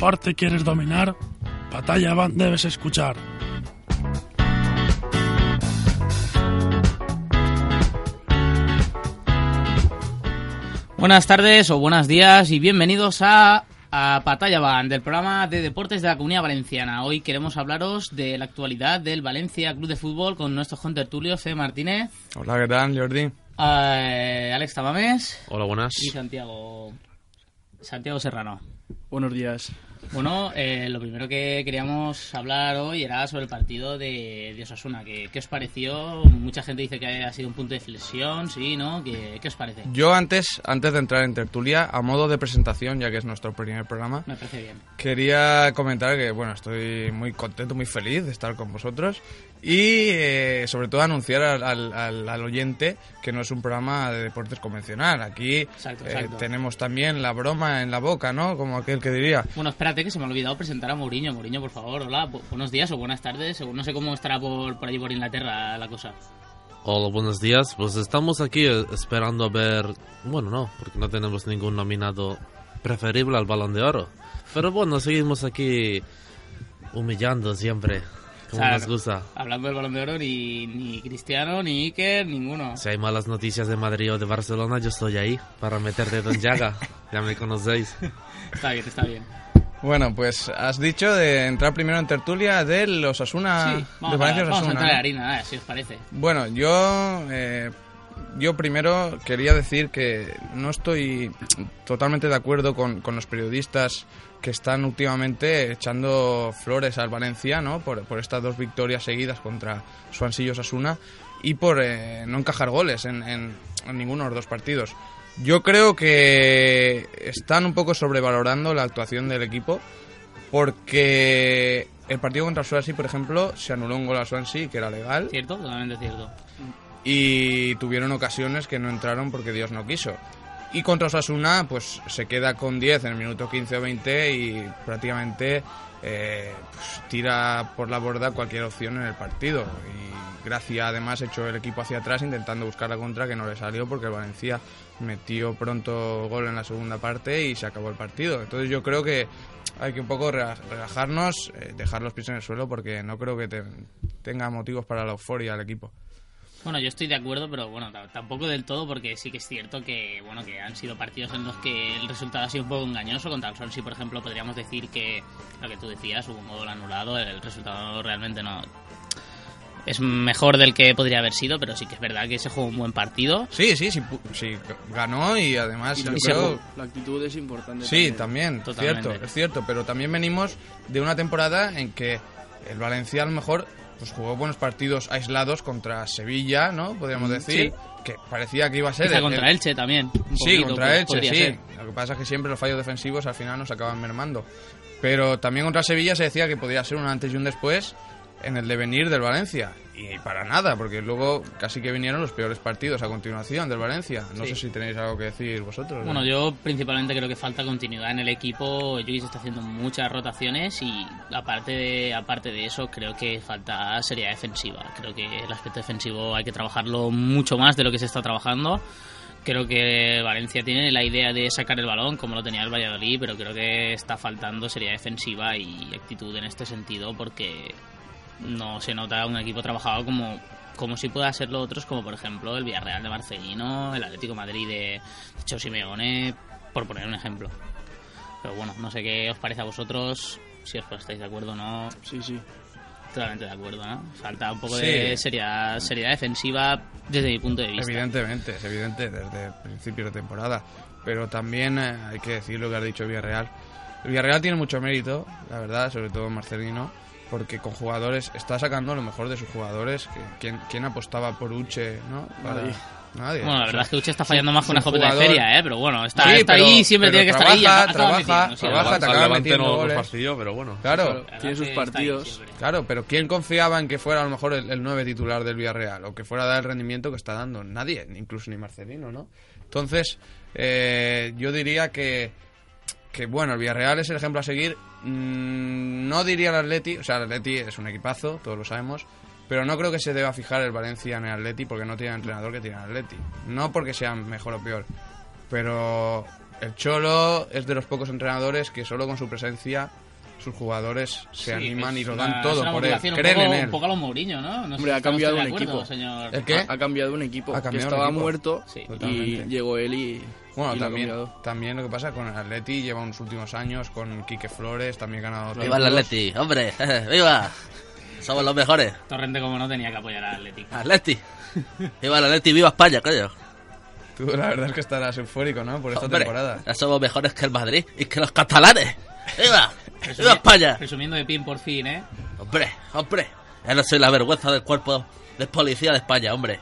deporte quieres dominar, Batalla Band debes escuchar. Buenas tardes o buenos días y bienvenidos a, a Batalla Band, del programa de deportes de la Comunidad Valenciana. Hoy queremos hablaros de la actualidad del Valencia Club de Fútbol con nuestro Tulio C. Martínez, Hola, ¿qué tal, Jordi? eh, Alex Tamames Hola, buenas. y Santiago, Santiago Serrano. Buenos días. Bueno, eh, lo primero que queríamos hablar hoy era sobre el partido de, de Osasuna. ¿Qué, ¿Qué os pareció? Mucha gente dice que ha sido un punto de flexión, ¿sí? ¿No? ¿Qué, qué os parece? Yo antes, antes de entrar en tertulia, a modo de presentación, ya que es nuestro primer programa, Me parece bien. quería comentar que, bueno, estoy muy contento, muy feliz de estar con vosotros y, eh, sobre todo, anunciar al, al- al- al oyente que no es un programa de deportes convencional. Aquí Exacto, eh, exacto. tenemos también la broma en la boca, ¿no? Como aquel que diría. Bueno, espérate que se me ha olvidado presentar a Mourinho. Mourinho, por favor, hola, bu- buenos días o buenas tardes. No sé cómo estará por, por allí por Inglaterra la cosa. Hola, buenos días. Pues estamos aquí eh, esperando a ver. Bueno, no, porque no tenemos ningún nominado preferible al balón de oro. Pero bueno, seguimos aquí humillando siempre, como O sea, nos gusta. Hablando del balón de oro, ni, ni Cristiano, ni Iker, ninguno. Si hay malas noticias de Madrid o de Barcelona, yo estoy ahí para meter dedo en llaga. ya me conocéis. Está bien, está bien. Bueno, pues has dicho de entrar primero en tertulia de los Osasuna, sí, de vamos, a, Valencia vamos a entrar en harina, eh, si os parece. Bueno, yo, eh, yo primero quería decir que no estoy totalmente de acuerdo con, con los periodistas que están últimamente echando flores al Valencia, ¿no? Por, por estas dos victorias seguidas contra Swansea y Osasuna y por eh, no encajar goles en, en- en ninguno de los dos partidos. Yo creo que están un poco sobrevalorando la actuación del equipo porque el partido contra Swansea, por ejemplo, se anuló un gol a Swansea que era legal ¿Cierto? Totalmente cierto. y tuvieron ocasiones que no entraron porque Dios no quiso. Y contra Osasuna, pues se queda con 10 en el minuto 15 o 20 y prácticamente eh, pues, tira por la borda cualquier opción en el partido. Y Gracia además echó el equipo hacia atrás intentando buscar la contra que no le salió porque el Valencia metió pronto gol en la segunda parte y se acabó el partido. Entonces yo creo que hay que un poco rela- relajarnos, eh, dejar los pies en el suelo porque no creo que te- tenga motivos para la euforia el equipo. Bueno, yo estoy de acuerdo, pero bueno, tampoco del todo, porque sí que es cierto que bueno que han sido partidos en los que el resultado ha sido un poco engañoso. Contra el Swansea, por ejemplo, podríamos decir que lo que tú decías, hubo un gol anulado, el resultado realmente no es mejor del que podría haber sido, pero sí que es verdad que se jugó un buen partido. Sí, sí, sí, pu- sí, ganó y además Y yo la, creo... la actitud es importante. Sí, también, Totalmente. cierto, es cierto, pero también venimos de una temporada en que el Valencia a lo mejor pues jugó buenos partidos aislados contra Sevilla, ¿no? Podríamos decir, que parecía que iba a ser... El- contra el- Elche también. un Sí, poquito, contra pues, Elche, sí. ser. Lo que pasa es que siempre los fallos defensivos al final nos acaban mermando. Pero también contra Sevilla se decía que podría ser un antes y un después en el devenir del Valencia. Y para nada, porque luego casi que vinieron los peores partidos a continuación del Valencia. No Sí. sé si tenéis algo que decir vosotros. Bueno, yo principalmente creo que falta continuidad en el equipo. Jokic está haciendo muchas rotaciones y aparte de, aparte de eso creo que falta seriedad defensiva. Creo que el aspecto defensivo hay que trabajarlo mucho más de lo que se está trabajando. Creo que Valencia tiene la idea de sacar el balón como lo tenía el Valladolid, pero creo que está faltando seriedad defensiva y actitud en este sentido porque no se nota un equipo trabajado como como si pueda serlo otros como por ejemplo el Villarreal de Marcelino, el Atlético de Madrid de Cheo Simeone, por poner un ejemplo. Pero bueno, no sé qué os parece a vosotros, si os estáis de acuerdo o no, Sí, sí. totalmente de acuerdo, ¿no? Falta un poco Sí. de seriedad, seriedad defensiva desde mi punto de vista. Evidentemente, es evidente desde principios de temporada. Pero también eh, hay que decir lo que ha dicho el Villarreal. El Villarreal tiene mucho mérito, la verdad, sobre todo Marcelino, porque con jugadores está sacando lo mejor de sus jugadores. Que, ¿quién, quién apostaba por Uche? ¿no? Para- Nadie. Nadie. Bueno, la O verdad sea, es que Uche está fallando más que una escopeta de feria, ¿eh? Pero bueno, está, Sí, está pero- ahí, siempre tiene que estar ahí. trabaja, trabaja, sí, trabaja, te acaba metiendo no goles. fastidió, pero bueno. Claro, Tiene sus partidos. claro, pero ¿quién confiaba en que fuera a lo mejor el, el 9 titular del Villarreal o que fuera a dar el rendimiento que está dando? Nadie, incluso ni Marcelino, ¿no? Entonces, eh, yo diría que, que, bueno, el Villarreal es el ejemplo a seguir. Mm, no diría el Atleti, o sea, el Atleti es un equipazo, todos lo sabemos, pero no creo que se deba fijar el Valencia en el Atleti porque no tiene el entrenador que tiene el Atleti. No porque sea mejor o peor, pero el Cholo es de los pocos entrenadores que solo con su presencia sus jugadores se Sí, animan y lo dan todo por él. un Creen poco, en él. Un poco a lo Mourinho, ¿no? no Hombre, ha cambiado un acuerdo, equipo. Señor. ¿El qué? Ha, ha cambiado un equipo. Ha que cambiado estaba equipo. muerto Sí, y totalmente. llegó él y. Bueno, y lo también, también lo que pasa con el Atleti lleva unos últimos años con Quique Flores, también ganado ¡Viva el Atleti! ¡Hombre! ¡Viva! Somos los mejores. Torrente, como no, tenía que apoyar al Atlético. ¡Atleti! ¡Viva el Atleti! ¡Viva España, coño! Tú la verdad es que estarás eufórico, ¿no? Por esta Hombre, temporada. ya somos mejores que el Madrid y que los catalanes. ¡Viva! ¡Viva España! Presumiendo de pin por fin, ¿eh? Hombre, hombre. Ya no soy la vergüenza del cuerpo de policía de España, hombre.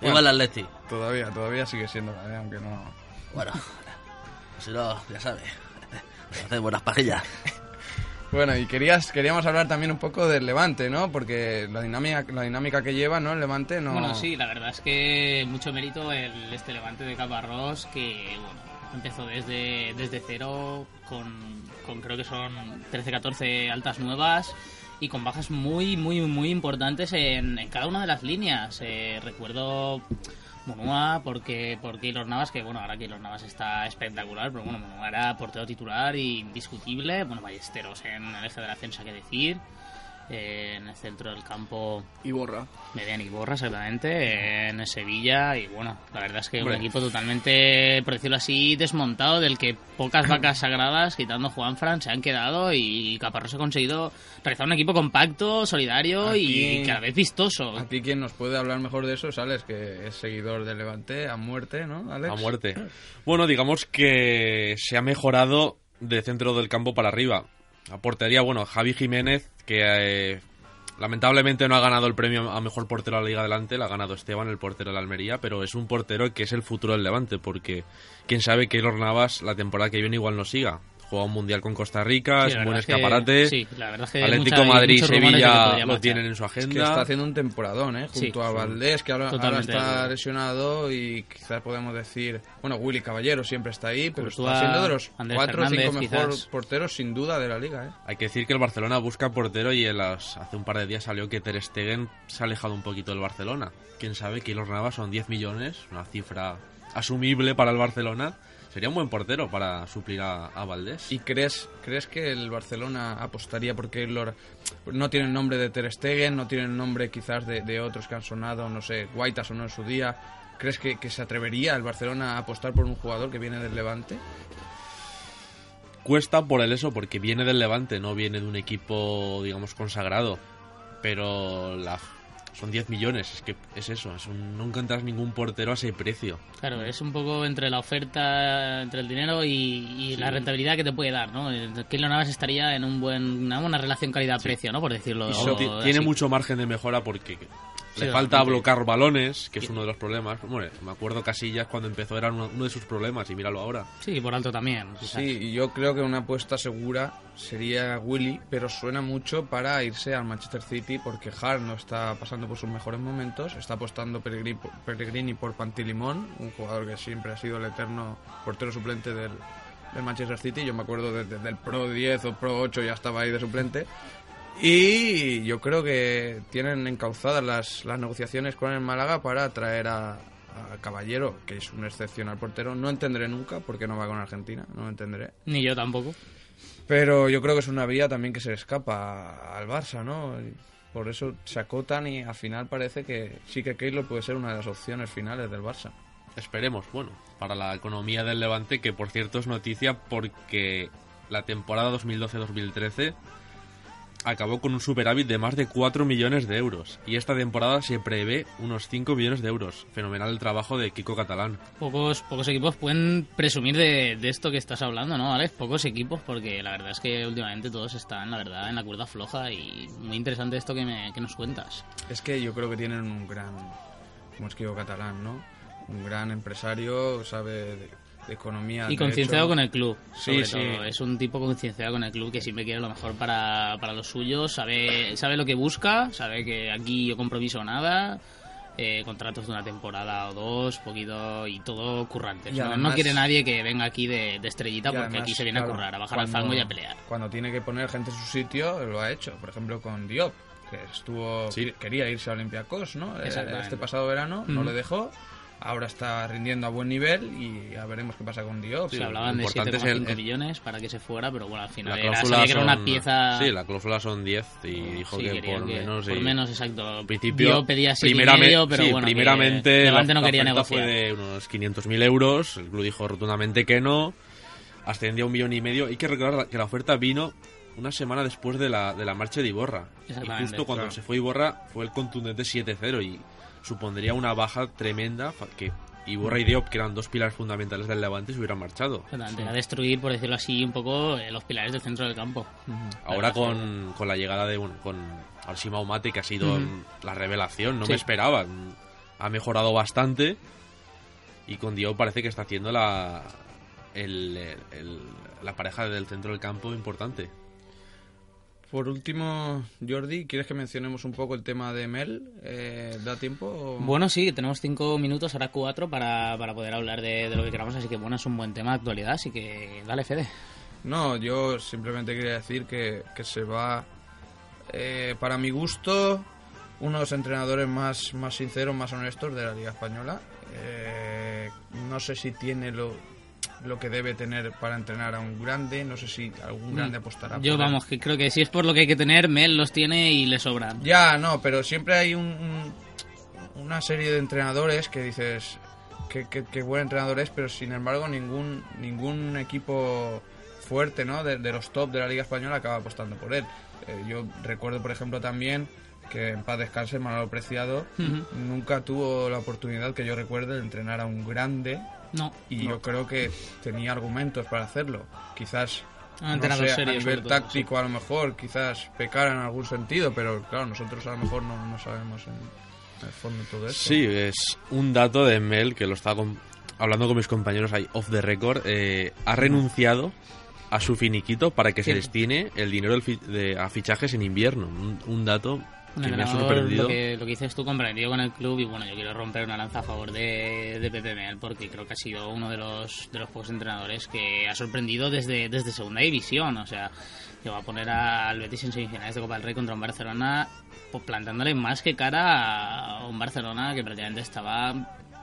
¡Viva Bueno. el Atleti! Todavía, todavía sigue siendo, ¿eh? aunque no... Bueno, si no, ya sabes. Hacemos buenas pajillas. Bueno, y querías, queríamos hablar también un poco del Levante, ¿no? Porque la dinámica, la dinámica que lleva, ¿no? El Levante no... Bueno, sí, la verdad es que mucho mérito el este levante de Caparrós que bueno, empezó desde, desde cero con, con creo que son 13-14 altas nuevas y con bajas muy, muy, muy importantes en, en cada una de las líneas. Eh, recuerdo Monua porque por Keylor Navas, que bueno, ahora Keylor Navas está espectacular, pero bueno, Monua era portero titular y indiscutible. Bueno, Ballesteros en el eje de la defensa, que decir. Eh, en el centro del campo Y borra. Median y Borra, exactamente, en Sevilla. Y bueno, la verdad es que Hombre. un equipo totalmente, por decirlo así, desmontado, del que pocas vacas sagradas, quitando Juanfran, se han quedado. Y Caparrós ha conseguido realizar un equipo compacto, solidario Aquí- y cada vez vistoso. Aquí quien nos puede hablar mejor de eso es Alex, que es seguidor del Levante a muerte, ¿no, Alex? A muerte. Bueno, digamos que se ha mejorado de centro del campo para arriba. A portería, bueno, Javi Jiménez, que eh, lamentablemente no ha ganado el premio a mejor portero de la Liga Adelante, lo ha ganado Esteban, el portero de la Almería, pero es un portero que es el futuro del Levante, porque quién sabe que Navas la temporada que viene igual no siga. Juega un mundial con Costa Rica, Sí, es un buen verdad es que- escaparate. sí, la verdad es que Atlético mucha- Madrid Sevilla lo tienen en su Es agenda. que está haciendo un temporadón, ¿eh? Sí, Junto a sí. Valdés, que ahora, ahora está lesionado y quizás podemos decir... Bueno, Willy Caballero siempre está ahí, pero está siendo de los Andrés cuatro o cinco mejores porteros sin duda de la liga, ¿eh? Hay que decir que el Barcelona busca portero y en las- hace un par de días salió que Ter Stegen se ha alejado un poquito del Barcelona. Quién sabe que los Navas son 10 millones, una cifra asumible para el Barcelona. Sería un buen portero para suplir a, a Valdés. ¿Y crees, crees que el Barcelona apostaría porque Keylor no tiene el nombre de Ter Stegen, no tiene el nombre quizás de, de otros que han sonado, no sé, Guaita sonó en su día? ¿Crees que, que se atrevería el Barcelona a apostar por un jugador que viene del Levante? Cuesta por el eso porque viene del Levante, no viene de un equipo, digamos, consagrado. Pero la, son 10 millones, es que es eso, es un- no encuentras ningún portero a ese precio. Claro, es un poco entre la oferta, entre el dinero y, y la rentabilidad que te puede dar, ¿no? Keylor Navas estaría en un buen, una buena relación calidad-precio, ¿no? Por decirlo Y so- tiene mucho margen de mejora porque le falta bloquear balones, que es uno de los problemas. Bueno, me acuerdo Casillas cuando empezó era uno, uno de sus problemas y míralo ahora. Sí, por alto también. quizás. Sí, yo creo que una apuesta segura sería Willy, pero suena mucho para irse al Manchester City porque Hart no está pasando por sus mejores momentos, está apostando Pellegrini, por- Pellegrini por Pantilimón, un jugador que siempre ha sido el eterno portero suplente del, del Manchester City, yo me acuerdo desde el Pro 10 o Pro 8 ya estaba ahí de suplente. Y yo creo que tienen encauzadas las, las negociaciones con el Málaga para traer a, a Caballero, que es un excepcional portero. No entenderé nunca por qué no va con Argentina, no lo entenderé. Ni yo tampoco. Pero yo creo que es una vía también que se le escapa al Barça, ¿no? Por eso se acotan y al final parece que sí que Keylor puede ser una de las opciones finales del Barça. Esperemos, bueno, para la economía del Levante, que por cierto es noticia porque la temporada 2012-2013 acabó con un superávit de más de 4 millones de euros. Y esta temporada se prevé unos 5 millones de euros. Fenomenal el trabajo de Kiko Catalán. Pocos, pocos equipos pueden presumir de, de esto que estás hablando, ¿no, Alex? Pocos equipos, porque la verdad es que últimamente todos están, la verdad, en la cuerda floja y muy interesante esto que, me, que nos cuentas. Es que yo creo que tienen un gran, como es digo, catalán, ¿no? Un gran empresario, sabe de, economía. Y concienciado con el club, Sí, sobre sí. todo. Es un tipo concienciado con el club que siempre quiere lo mejor para, para los suyos, sabe, sabe lo que busca, sabe que aquí yo compromiso nada, eh, contratos de una temporada o dos, poquito y todo currantes. Y ¿no? No además- quiere nadie que venga aquí de, de estrellita porque además, aquí se viene claro, a currar, a bajar al fango y a pelear. Cuando tiene que poner gente en su sitio, lo ha hecho. Por ejemplo, con Diop, que estuvo Sí. quería irse a Olympiacos, ¿no? Eh. Este pasado verano, no le dejó. Ahora está rindiendo a buen nivel y ya veremos qué pasa con Diop. Se Sí, hablaban de lo importante es el- 7,5 el- millones para que se fuera, pero bueno, al final La era, sabía que era una pieza... Sí, la cláusula son 10 y dijo Sí, que por que- menos... Por y- menos, exacto. Al principio, Yo pedía siete y primeramente, medio, pero sí, bueno, que primeramente Levante no quería la oferta negociar. fue de unos 500.000 euros, el club dijo rotundamente que no, ascendió a un millón y medio. Hay que recordar que la oferta vino una semana después de la, de la marcha de Iborra. Y justo cuando claro. se fue Iborra fue el contundente 7-0 y supondría una baja tremenda que Iborra y Diop, que eran dos pilares fundamentales del Levante, se hubieran marchado. Exactamente, a destruir, por decirlo así, un poco eh, los pilares del centro del campo. Ahora con, con la llegada de, bueno, con Alcima Umate, que ha sido la revelación, no Sí. me esperaba. Ha mejorado bastante y con Diop parece que está haciendo la, el- el- la pareja del centro del campo importante. Por último, Jordi, ¿quieres que mencionemos un poco el tema de Mel? Eh, ¿Da tiempo? o- Bueno, sí, tenemos cinco minutos, ahora cuatro, para, para poder hablar de, de lo que queramos, así que bueno, es un buen tema de actualidad, así que dale, Fede. No, yo simplemente quería decir que, que se va, eh, para mi gusto, uno de los entrenadores más, más sinceros, más honestos de la Liga Española. Eh, no sé si tiene lo, lo que debe tener para entrenar a un grande, no sé si algún grande apostará. Mm. Yo por él. vamos, que creo que si es por lo que hay que tener, Mel los tiene y le sobran. Ya, no, pero siempre hay un, un- una serie de entrenadores que dices que, que- que buen entrenador es, pero sin embargo ningún ningún equipo fuerte, ¿no? De, de los top de la Liga Española acaba apostando por él. Eh, yo recuerdo, por ejemplo, también que en paz descanse Manolo Preciado Ujú. nunca tuvo la oportunidad que yo recuerde de entrenar a un grande No, y no. yo creo que tenía argumentos para hacerlo. Quizás no sé, serio, a nivel todo, táctico a lo mejor, quizás pecara en algún sentido, pero claro, nosotros a lo mejor no, no sabemos en, en el fondo todo esto. Sí, es un dato de Mel que lo estaba con- hablando con mis compañeros ahí off the record. eh, ha renunciado a su finiquito para que se destine el dinero de, a fichajes en invierno. Un, un dato que. Lo que, lo que dices tú comprometido con el club y bueno, yo quiero romper una lanza a favor de, de Pepe Mel porque creo que ha sido uno de los de los pocos entrenadores que ha sorprendido desde, desde segunda división, o sea, que va a poner al Betis en semifinales de Copa del Rey contra un Barcelona pues, plantándole más que cara a un Barcelona que prácticamente estaba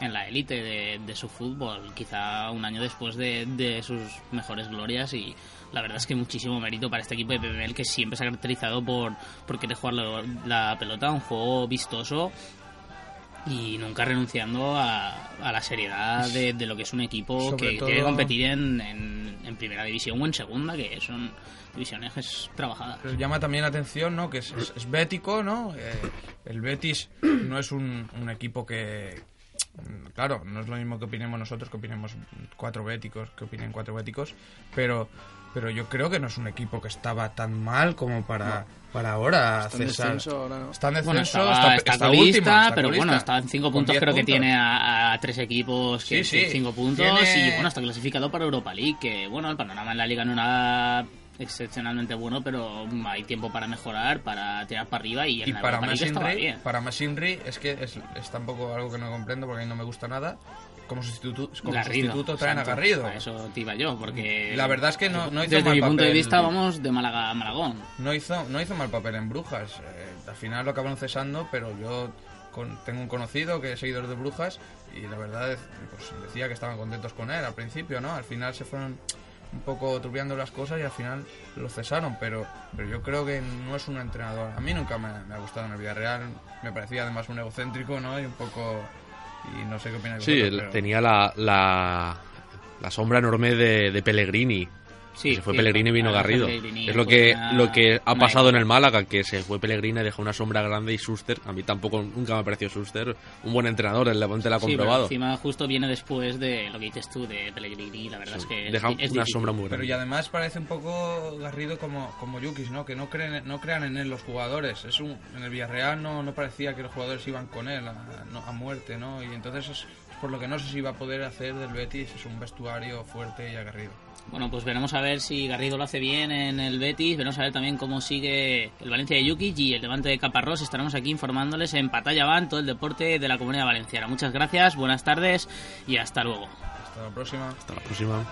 en la élite de, de su fútbol, quizá un año después de, de sus mejores glorias y la verdad es que muchísimo mérito para este equipo de PPML que siempre se ha caracterizado por, por querer jugar la, la pelota, un juego vistoso y nunca renunciando a, a la seriedad de, de lo que es un equipo Sobre que todo- quiere competir en, en, en primera división o en segunda, que son divisiones trabajadas. Pero llama también la atención, ¿no? Que es, es- es bético, ¿no? Eh, el Betis no es un, un equipo que... Claro, no es lo mismo que opinemos nosotros, que opinemos cuatro béticos, que opinen cuatro béticos, pero, pero yo creo que no es un equipo que estaba tan mal como para, para ahora Está en cesar. descenso ahora, ¿no? Está en Bueno, descenso, estaba, está, está está colista, último, está pero bueno, está en cinco puntos, 10 creo que tiene a, a tres equipos que Sí, sí. cinco puntos Tiene- y bueno, está clasificado para Europa League, que bueno, el panorama en la liga no era excepcionalmente bueno, pero hay tiempo para mejorar, para tirar para arriba y en Y la para bien. para Masinri es que es, es tampoco algo que no comprendo porque a mí no me gusta nada. Como sustituto, como Garrido, sustituto traen a. Garrido. A eso te iba yo, porque... La verdad es que no- no hizo Desde mal mi punto de papel. vista vamos de Málaga a Malagón. No hizo, no hizo mal papel en Brujas. Eh, al final lo acabaron cesando, pero yo con- tengo un conocido que es seguidor de Brujas y la verdad es- pues, decía que estaban contentos con él al principio, ¿no? Al final se fueron un poco turbiando las cosas y al final lo cesaron, pero, pero yo creo que no es un entrenador. A mí nunca me, me ha gustado en el Villarreal, me parecía además un egocéntrico, ¿no? Y un poco... Y no sé qué opináis Sí, vosotros, pero- tenía la, la, la sombra enorme de, de Pellegrini. Sí, se fue sí, Pellegrini y vino la Garrido. Es lo que, una- lo que ha pasado en el Málaga, que se fue Pellegrini y dejó una sombra grande y Suster, a mí tampoco nunca me pareció Suster un buen entrenador, el Levante lo ha Sí, pero comprobado. encima justo viene después de lo que dices tú de Pellegrini, la verdad es que es- Deja es una difícil. sombra muy Pero grande. y además parece un poco Garrido como, como Yukis, ¿no? Que no creen, no crean en él los jugadores. Es un, en el Villarreal no, no parecía que los jugadores iban con él a, no- a muerte, ¿no? Y entonces es, es por lo que no sé si va a poder hacer del Betis. Es un vestuario fuerte y agarrido. Bueno, pues veremos a ver si Garrido lo hace bien en el Betis, veremos a ver también cómo sigue el Valencia de Jukic y el Levante de Caparrós. Estaremos aquí informándoles en Patalla Van, todo el deporte de la Comunidad Valenciana. Muchas gracias, buenas tardes y hasta luego. Hasta la próxima. Hasta la próxima.